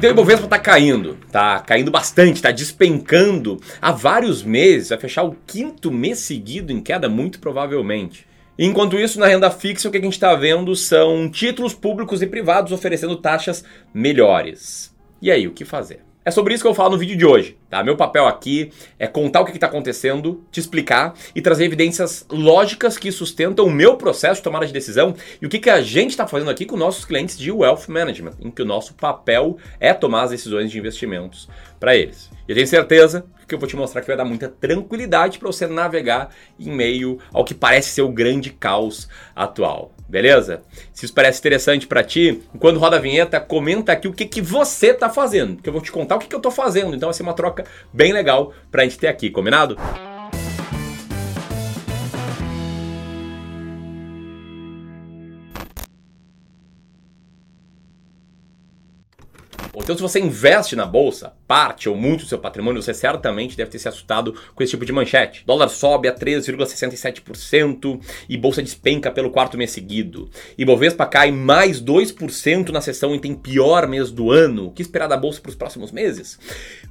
Então o Ibovespa está caindo, tá caindo bastante, está despencando há vários meses, vai fechar o quinto mês seguido em queda, muito provavelmente. Enquanto isso, na renda fixa, o que a gente está vendo são títulos públicos e privados oferecendo taxas melhores. E aí, o que fazer? É sobre isso que eu falo no vídeo de hoje, tá? Meu papel aqui é contar o que está acontecendo, te explicar e trazer evidências lógicas que sustentam o meu processo de tomada de decisão e o que, que a gente está fazendo aqui com nossos clientes de Wealth Management, em que o nosso papel é tomar as decisões de investimentos para eles. E eu tenho certeza que eu vou te mostrar que vai dar muita tranquilidade para você navegar em meio ao que parece ser o grande caos atual. Beleza? Se isso parece interessante para ti, quando roda a vinheta, comenta aqui o que, que você tá fazendo, que eu vou te contar o que, que eu tô fazendo. Então vai ser uma troca bem legal pra gente ter aqui, combinado? Então, se você investe na bolsa, parte ou muito do seu patrimônio, você certamente deve ter se assustado com esse tipo de manchete. Dólar sobe a 3,67% e bolsa despenca pelo quarto mês seguido. E Bovespa cai mais 2% na sessão e tem pior mês do ano. O que esperar da bolsa para os próximos meses?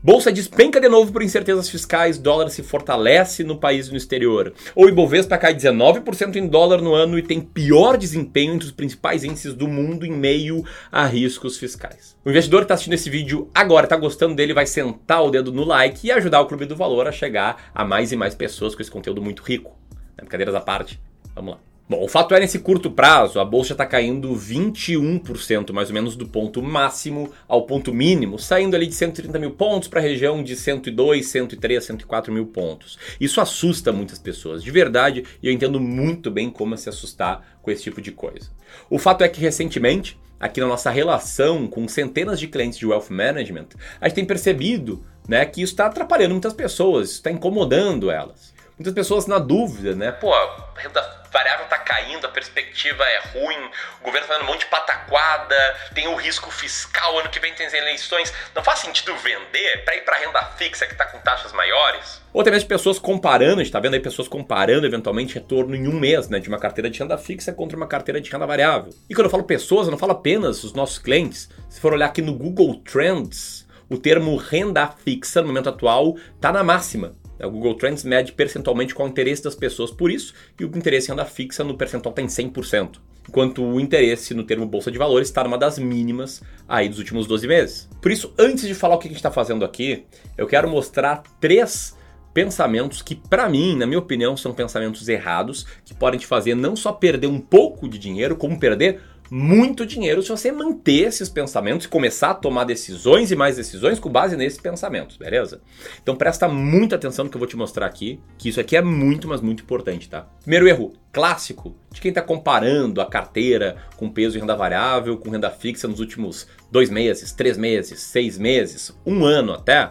Bolsa despenca de novo por incertezas fiscais, dólar se fortalece no país e no exterior. Ou Ibovespa cai 19% em dólar no ano e tem pior desempenho entre os principais índices do mundo em meio a riscos fiscais. O investidor está assistindo esse vídeo agora, está gostando dele, vai sentar o dedo no like e ajudar o Clube do Valor a chegar a mais e mais pessoas com esse conteúdo muito rico. Brincadeiras à parte, vamos lá. Bom, o fato é, nesse curto prazo, a bolsa está caindo 21% mais ou menos do ponto máximo ao ponto mínimo, saindo ali de 130 mil pontos para a região de 102, 103, 104 mil pontos. Isso assusta muitas pessoas, de verdade, e eu entendo muito bem como se assustar com esse tipo de coisa. O fato é que recentemente, aqui na nossa relação com centenas de clientes de wealth management, a gente tem percebido né, que isso está atrapalhando muitas pessoas, está incomodando elas. Muitas pessoas na dúvida, né? Pô, a renda variável tá caindo, a perspectiva é ruim, o governo tá dando um monte de pataquada, tem o risco fiscal, ano que vem tem as eleições. Não faz sentido vender para ir para renda fixa que tá com taxas maiores? Ou até pessoas comparando, a gente tá vendo aí pessoas comparando eventualmente retorno em um mês, né, de uma carteira de renda fixa contra uma carteira de renda variável. E quando eu falo pessoas, eu não falo apenas os nossos clientes. Se for olhar aqui no Google Trends, o termo renda fixa no momento atual tá na máxima. O Google Trends mede percentualmente qual é o interesse das pessoas por isso, e o interesse em renda fixa no percentual está em 100%, enquanto o interesse no termo Bolsa de Valores está numa das mínimas aí dos últimos 12 meses. Por isso, antes de falar o que a gente está fazendo aqui, eu quero mostrar três pensamentos que, para mim, na minha opinião, são pensamentos errados, que podem te fazer não só perder um pouco de dinheiro, como perder muito dinheiro se você manter esses pensamentos e começar a tomar decisões e mais decisões com base nesses pensamentos, beleza? Então presta muita atenção no que eu vou te mostrar aqui, que isso aqui é muito, mas muito importante, tá? Primeiro erro clássico de quem está comparando a carteira com peso e renda variável, com renda fixa nos últimos dois meses, três meses, seis meses, um ano até,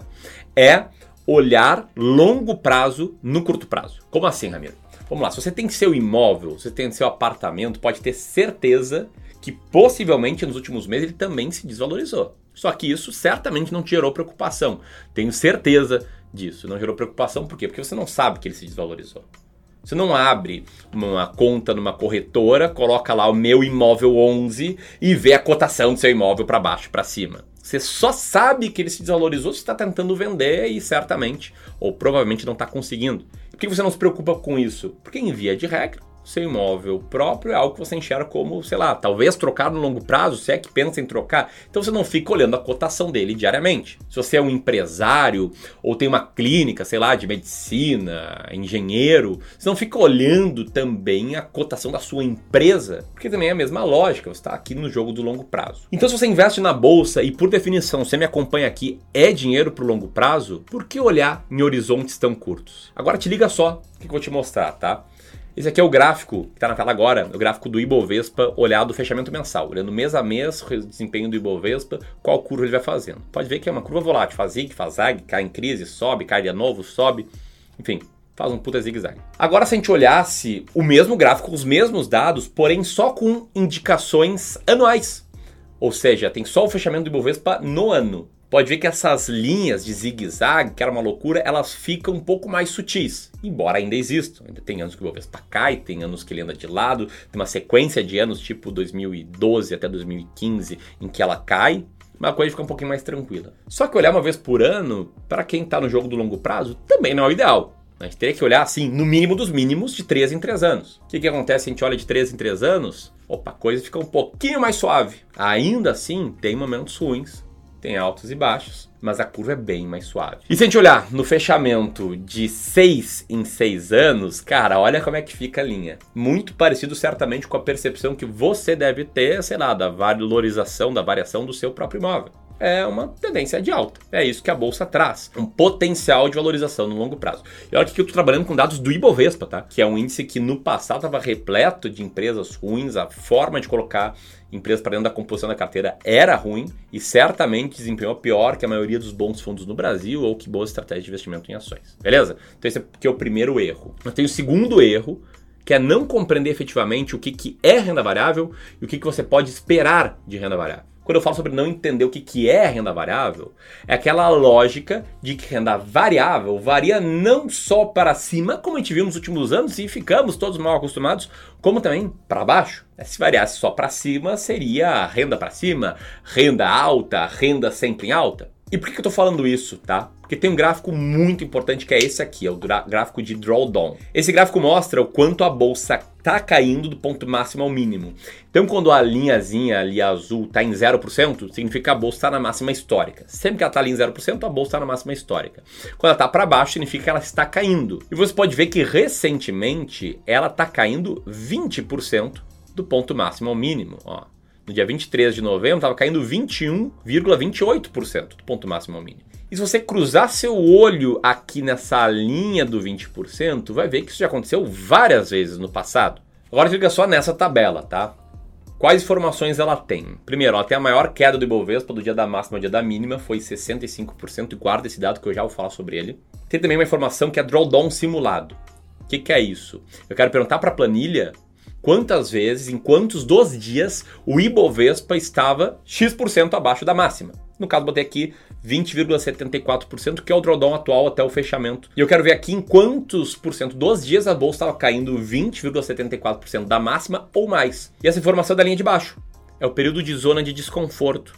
é olhar longo prazo no curto prazo. Como assim, Ramiro? Vamos lá, se você tem seu imóvel, se você tem seu apartamento, pode ter certeza que possivelmente nos últimos meses ele também se desvalorizou. Só que isso certamente não te gerou preocupação. Tenho certeza disso. Não gerou preocupação por quê? Porque você não sabe que ele se desvalorizou. Você não abre uma conta numa corretora, coloca lá o meu imóvel 11 e vê a cotação do seu imóvel para baixo, para cima. Você só sabe que ele se desvalorizou se está tentando vender e certamente ou provavelmente não está conseguindo. Por que você não se preocupa com isso? Porque em via de regra, seu imóvel próprio é algo que você enxerga como, sei lá, talvez trocar no longo prazo, se é que pensa em trocar. Então você não fica olhando a cotação dele diariamente. Se você é um empresário ou tem uma clínica, sei lá, de medicina, engenheiro, você não fica olhando também a cotação da sua empresa, porque também é a mesma lógica, você está aqui no jogo do longo prazo. Então se você investe na bolsa e por definição você me acompanha aqui, é dinheiro para o longo prazo, por que olhar em horizontes tão curtos? Agora te liga só o que eu vou te mostrar, tá? Esse aqui é o gráfico que está na tela agora, o gráfico do Ibovespa olhado fechamento mensal, olhando mês a mês o desempenho do Ibovespa, qual curva ele vai fazendo. Pode ver que é uma curva volátil, faz zig, faz zag, cai em crise, sobe, cai de novo, sobe, enfim, faz um puta zigue-zague. Agora, se a gente olhasse o mesmo gráfico, os mesmos dados, porém só com indicações anuais, ou seja, tem só o fechamento do Ibovespa no ano pode ver que essas linhas de zigue-zague, que era uma loucura, elas ficam um pouco mais sutis, embora ainda existam. Ainda tem anos que o Bovespa cai, tem anos que ele anda de lado, tem uma sequência de anos, tipo 2012 até 2015, em que ela cai. uma coisa fica um pouquinho mais tranquila. Só que olhar uma vez por ano, para quem está no jogo do longo prazo, também não é o ideal. A gente teria que olhar assim, no mínimo dos mínimos, de 3 em 3 anos. O que, que acontece a gente olha de 3 em 3 anos? Opa, a coisa fica um pouquinho mais suave. Ainda assim, tem momentos ruins, tem altos e baixos, mas a curva é bem mais suave. E se a gente olhar no fechamento de 6 em 6 anos, cara, olha como é que fica a linha. Muito parecido certamente com a percepção que você deve ter, sei lá, da valorização, da variação do seu próprio imóvel é uma tendência de alta. É isso que a bolsa traz, um potencial de valorização no longo prazo. E olha que eu estou trabalhando com dados do Ibovespa, tá? Que é um índice que no passado estava repleto de empresas ruins, a forma de colocar empresas para dentro da composição da carteira era ruim e certamente desempenhou pior que a maioria dos bons fundos no Brasil ou que boas estratégias de investimento em ações. Beleza? Então esse aqui é o primeiro erro. Eu tenho o segundo erro, que é não compreender efetivamente o que, que é renda variável e o que, que você pode esperar de renda variável. Quando eu falo sobre não entender o que, que é renda variável, é aquela lógica de que renda variável varia não só para cima, como a gente viu nos últimos anos e ficamos todos mal acostumados, como também para baixo. É, se variasse só para cima, seria renda para cima, renda alta, renda sempre em alta. E por que eu estou falando isso, tá? Porque tem um gráfico muito importante que é esse aqui, é o gráfico de drawdown. Esse gráfico mostra o quanto a bolsa está caindo do ponto máximo ao mínimo. Então, quando a linhazinha ali azul está em 0%, significa que a bolsa está na máxima histórica. Sempre que ela está ali em 0%, a bolsa está na máxima histórica. Quando ela está para baixo, significa que ela está caindo. E você pode ver que recentemente ela está caindo 20% do ponto máximo ao mínimo. Ó. No dia 23 de novembro, estava caindo 21,28% do ponto máximo ao mínimo. E se você cruzar seu olho aqui nessa linha do 20%, vai ver que isso já aconteceu várias vezes no passado. Agora fica só nessa tabela, tá? Quais informações ela tem? Primeiro, ela tem a maior queda do Ibovespa do dia da máxima ao dia da mínima, foi 65%, e guarda esse dado que eu já vou falar sobre ele. Tem também uma informação que é drawdown simulado. O que, que é isso? Eu quero perguntar para a planilha quantas vezes, em quantos dos dias, o Ibovespa estava X% abaixo da máxima. No caso, botei aqui 20,74%, que é o drawdown atual até o fechamento. E eu quero ver aqui em quantos por cento dos dias a bolsa estava caindo 20,74% da máxima ou mais. E essa informação é da linha de baixo. É o período de zona de desconforto.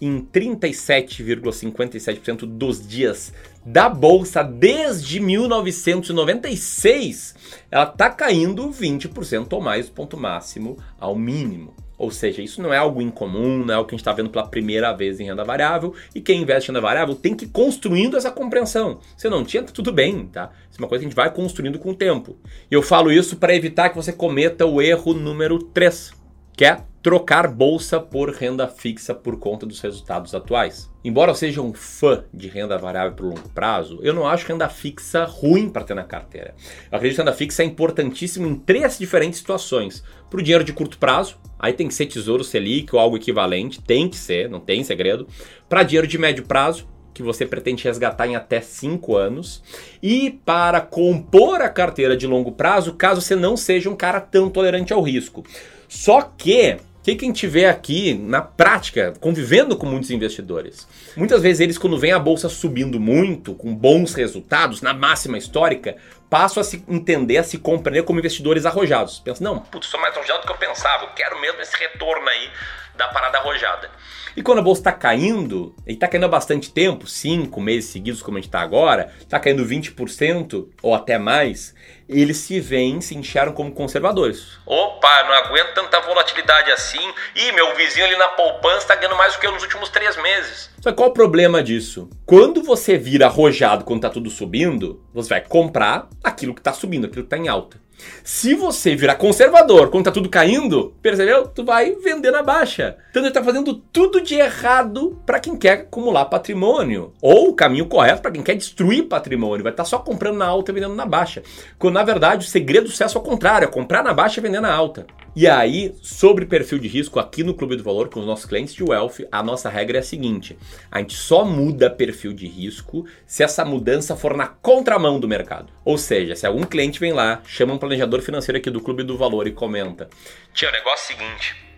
Em 37,57% dos dias da bolsa desde 1996, ela está caindo 20% ou mais ponto máximo ao mínimo. Ou seja, isso não é algo incomum, não é algo que a gente está vendo pela primeira vez em renda variável. E quem investe em renda variável tem que ir construindo essa compreensão. Se não tinha, tá tudo bem, tá? Isso é uma coisa que a gente vai construindo com o tempo. E eu falo isso para evitar que você cometa o erro número 3, que é trocar bolsa por renda fixa por conta dos resultados atuais. Embora eu seja um fã de renda variável por longo prazo, eu não acho renda fixa ruim para ter na carteira. Eu acredito que renda fixa é importantíssimo em três diferentes situações. Para o dinheiro de curto prazo, aí tem que ser Tesouro Selic ou algo equivalente, tem que ser, não tem segredo. Para dinheiro de médio prazo, que você pretende resgatar em até 5 anos. E para compor a carteira de longo prazo, caso você não seja um cara tão tolerante ao risco. Só que que, que a gente vê aqui na prática, convivendo com muitos investidores? Muitas vezes eles, quando vem a bolsa subindo muito, com bons resultados, na máxima histórica, passam a se entender, a se compreender como investidores arrojados. Pensam, não, putz, sou mais arrojado do que eu pensava, eu quero mesmo esse retorno aí da parada arrojada. E quando a bolsa está caindo, e está caindo há bastante tempo, 5 meses seguidos, como a gente está agora, está caindo 20% ou até mais, eles se veem, se enxergam como conservadores. Opa, não aguento tanta volatilidade assim. Ih, meu vizinho ali na poupança está ganhando mais do que eu nos últimos três meses. Só qual o problema disso? Quando você vira arrojado quando está tudo subindo, você vai comprar aquilo que está subindo, aquilo que está em alta. Se você virar conservador quando tá tudo caindo, percebeu? Tu vai vender na baixa. Então ele tá fazendo tudo de errado para quem quer acumular patrimônio. Ou o caminho correto para quem quer destruir patrimônio. Vai estar tá só comprando na alta e vendendo na baixa. Quando na verdade o segredo do sucesso é o contrário, é comprar na baixa e vender na alta. E aí, sobre perfil de risco, aqui no Clube do Valor, com os nossos clientes de Wealth, a nossa regra é a seguinte: a gente só muda perfil de risco se essa mudança for na contramão do mercado. Ou seja, se algum cliente vem lá, chama um planejador financeiro aqui do Clube do Valor e comenta: Tia, o negócio é o seguinte.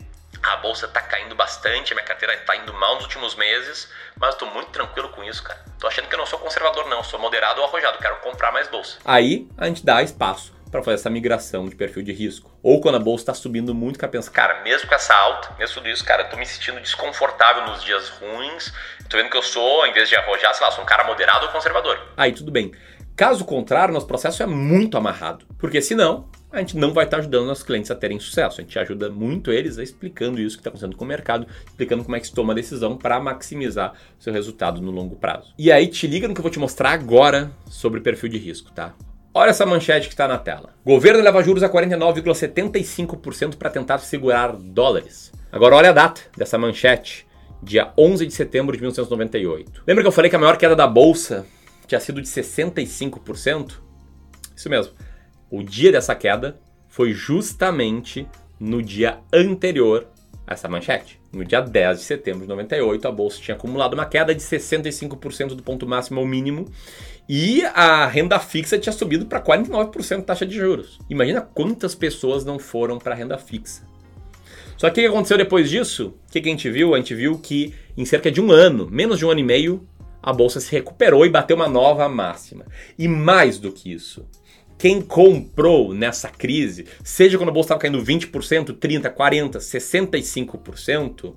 A bolsa tá caindo bastante, a minha carteira tá indo mal nos últimos meses, mas tô muito tranquilo com isso, cara. Tô achando que eu não sou conservador, não, sou moderado ou arrojado, quero comprar mais bolsa. Aí a gente dá espaço para fazer essa migração de perfil de risco. Ou quando a bolsa está subindo muito, que pensa, cara, mesmo com essa alta, mesmo tudo isso, cara, eu tô me sentindo desconfortável nos dias ruins, tô vendo que eu sou, em vez de arrojar, sei lá, sou um cara moderado ou conservador. Aí tudo bem. Caso contrário, nosso processo é muito amarrado, porque senão a gente não vai estar ajudando nossos clientes a terem sucesso. A gente ajuda muito eles explicando isso que está acontecendo com o mercado, explicando como é que se toma a decisão para maximizar seu resultado no longo prazo. E aí te liga no que eu vou te mostrar agora sobre perfil de risco, tá? Olha essa manchete que está na tela. Governo leva juros a 49,75% para tentar segurar dólares. Agora olha a data dessa manchete, dia 11 de setembro de 1998. Lembra que eu falei que a maior queda da bolsa tinha sido de 65%? Isso mesmo. O dia dessa queda foi justamente no dia anterior essa manchete. No dia 10 de setembro de 98, a bolsa tinha acumulado uma queda de 65% do ponto máximo ao mínimo e a renda fixa tinha subido para 49% de taxa de juros. Imagina quantas pessoas não foram para a renda fixa. Só que o que aconteceu depois disso? O que a gente viu? A gente viu que em cerca de um ano, menos de um ano e meio, a bolsa se recuperou e bateu uma nova máxima. E mais do que isso, quem comprou nessa crise, seja quando a bolsa estava caindo 20%, 30%, 40%, 65%,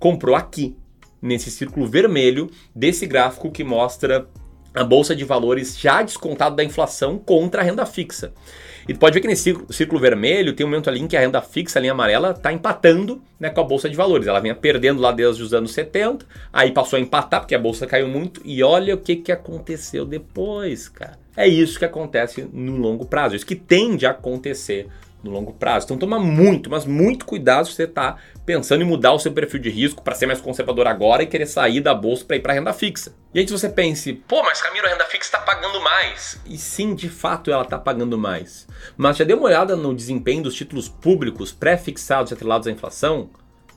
comprou aqui, nesse círculo vermelho desse gráfico que mostra a bolsa de valores já descontado da inflação contra a renda fixa. E pode ver que nesse círculo, vermelho tem um momento ali em que a renda fixa, a linha amarela, está empatando né, com a bolsa de valores. Ela vinha perdendo lá desde os anos 70, aí passou a empatar porque a bolsa caiu muito. E olha o que, que aconteceu depois, cara. É isso que acontece no longo prazo, isso que tende a acontecer no longo prazo. Então toma muito, mas muito cuidado se você está pensando em mudar o seu perfil de risco para ser mais conservador agora e querer sair da bolsa para ir para renda fixa. E aí se você pense, pô, mas Camilo, a renda fixa está pagando mais. E sim, de fato ela está pagando mais. Mas já deu uma olhada no desempenho dos títulos públicos pré-fixados e atrelados à inflação?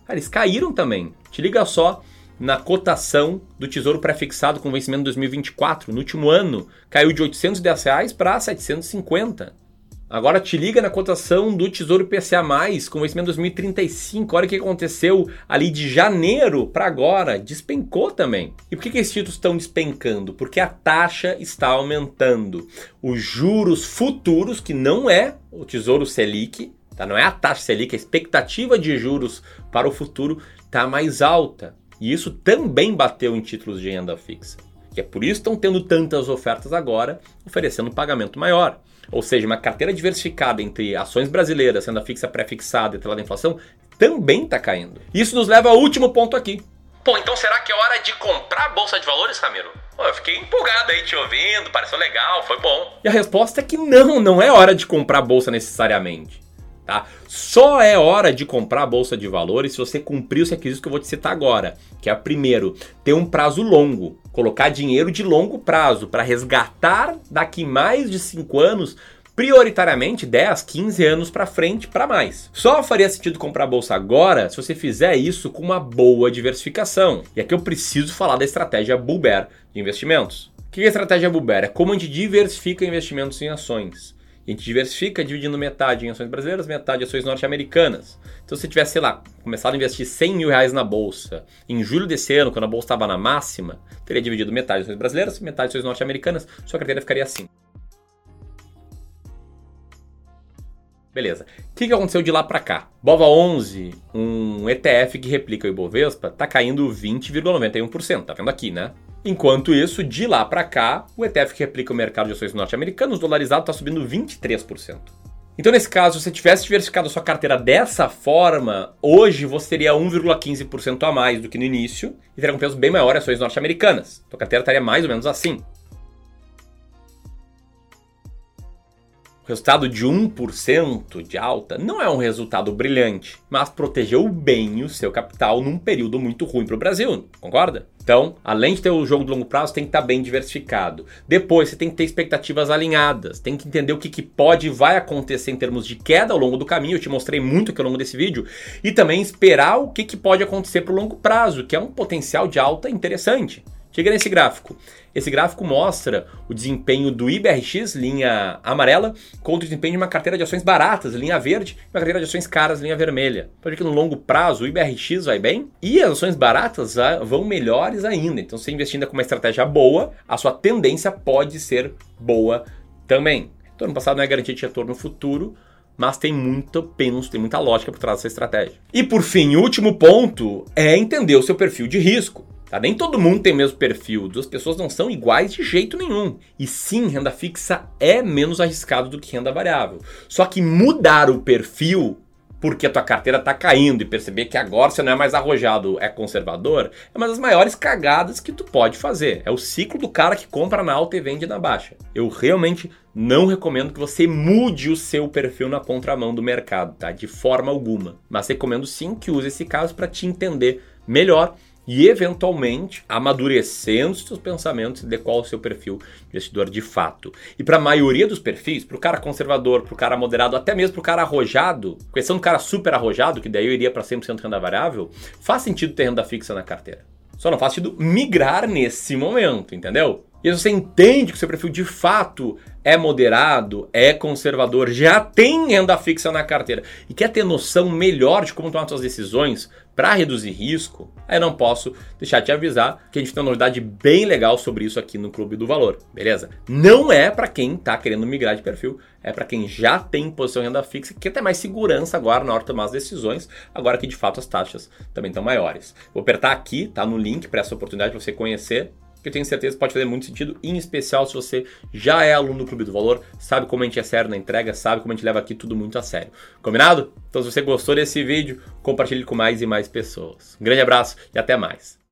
Cara, eles caíram também. Te liga só na cotação do Tesouro pré-fixado com vencimento em 2024. No último ano, caiu de 810 reais para 750. Agora te liga na cotação do Tesouro PCA+, com vencimento 2035. Olha o que aconteceu ali de janeiro para agora. Despencou também. E por que, que esses títulos estão despencando? Porque a taxa está aumentando. Os juros futuros, que não é o Tesouro Selic, tá? não é a taxa Selic, a expectativa de juros para o futuro está mais alta. E isso também bateu em títulos de renda fixa. Que é por isso que estão tendo tantas ofertas agora, oferecendo pagamento maior. Ou seja, uma carteira diversificada entre ações brasileiras, renda fixa pré-fixada e atrelada à inflação, também está caindo. Isso nos leva ao último ponto aqui. Pô, então será que é hora de comprar a bolsa de valores, Ramiro? Pô, eu fiquei empolgado aí te ouvindo, pareceu legal, foi bom. E a resposta é que não, não é hora de comprar a bolsa necessariamente. Tá? Só é hora de comprar a bolsa de valores se você cumprir os requisitos que eu vou te citar agora, que é primeiro, ter um prazo longo, colocar dinheiro de longo prazo para resgatar daqui mais de 5 anos, prioritariamente 10, 15 anos para frente para mais. Só faria sentido comprar bolsa agora se você fizer isso com uma boa diversificação. E aqui eu preciso falar da estratégia Bull Bear de investimentos. O que é a estratégia Bull Bear? É como a gente diversifica investimentos em ações. A gente diversifica dividindo metade em ações brasileiras, metade em ações norte-americanas. Então, se tivesse, sei lá, começado a investir 100 mil reais na bolsa em julho desse ano, quando a bolsa estava na máxima, teria dividido metade em ações brasileiras, metade em ações norte-americanas, sua carteira ficaria assim. Beleza. O que, que aconteceu de lá para cá? Bova 11, um ETF que replica o Ibovespa, está caindo 20,91%. Tá vendo aqui, né? Enquanto isso, de lá para cá, o ETF que replica o mercado de ações norte-americanos dolarizado está subindo 23%. Então, nesse caso, se você tivesse diversificado a sua carteira dessa forma, hoje você teria 1,15% a mais do que no início e teria um peso bem maior em ações norte-americanas. Sua carteira estaria mais ou menos assim. O resultado de 1% de alta não é um resultado brilhante, mas protegeu bem o seu capital num período muito ruim para o Brasil, concorda? Então, além de ter o jogo de longo prazo, tem que estar tá bem diversificado. Depois, você tem que ter expectativas alinhadas, tem que entender o que, que pode e vai acontecer em termos de queda ao longo do caminho. Eu te mostrei muito aqui ao longo desse vídeo. E também esperar o que, que pode acontecer para o longo prazo, que é um potencial de alta interessante. Chega nesse gráfico. Esse gráfico mostra o desempenho do IBRX, linha amarela, contra o desempenho de uma carteira de ações baratas, linha verde, e uma carteira de ações caras, linha vermelha. Pode ver que no longo prazo o IBRX vai bem e as ações baratas vão melhores ainda. Então, se investindo com uma estratégia boa, a sua tendência pode ser boa também. Ano passado não é garantia de retorno futuro, mas tem muito penso, tem muita lógica por trás dessa estratégia. E por fim, o último ponto é entender o seu perfil de risco. Tá? Nem todo mundo tem o mesmo perfil, duas pessoas não são iguais de jeito nenhum. E sim, renda fixa é menos arriscado do que renda variável. Só que mudar o perfil porque a tua carteira está caindo e perceber que agora você não é mais arrojado, é conservador, é uma das maiores cagadas que tu pode fazer. É o ciclo do cara que compra na alta e vende na baixa. Eu realmente não recomendo que você mude o seu perfil na contramão do mercado, tá? De forma alguma. Mas recomendo sim que use esse caso para te entender melhor e eventualmente amadurecendo os seus pensamentos de qual é o seu perfil de investidor de fato. E para a maioria dos perfis, para o cara conservador, para o cara moderado, até mesmo para o cara arrojado, questão do cara super arrojado, que daí eu iria para 100% renda variável, faz sentido ter renda fixa na carteira. Só não faz sentido migrar nesse momento, entendeu? E você entende que o seu perfil de fato é moderado, é conservador, já tem renda fixa na carteira e quer ter noção melhor de como tomar suas decisões para reduzir risco, aí não posso deixar de te avisar que a gente tem uma novidade bem legal sobre isso aqui no Clube do Valor, beleza? Não é para quem está querendo migrar de perfil, é para quem já tem posição em renda fixa, que ter mais segurança agora na hora de tomar as decisões, agora que de fato as taxas também estão maiores. Vou apertar aqui, tá no link para essa oportunidade de você conhecer que eu tenho certeza pode fazer muito sentido, em especial se você já é aluno do Clube do Valor, sabe como a gente é sério na entrega, sabe como a gente leva aqui tudo muito a sério. Combinado? Então se você gostou desse vídeo, compartilhe com mais e mais pessoas. Um grande abraço e até mais.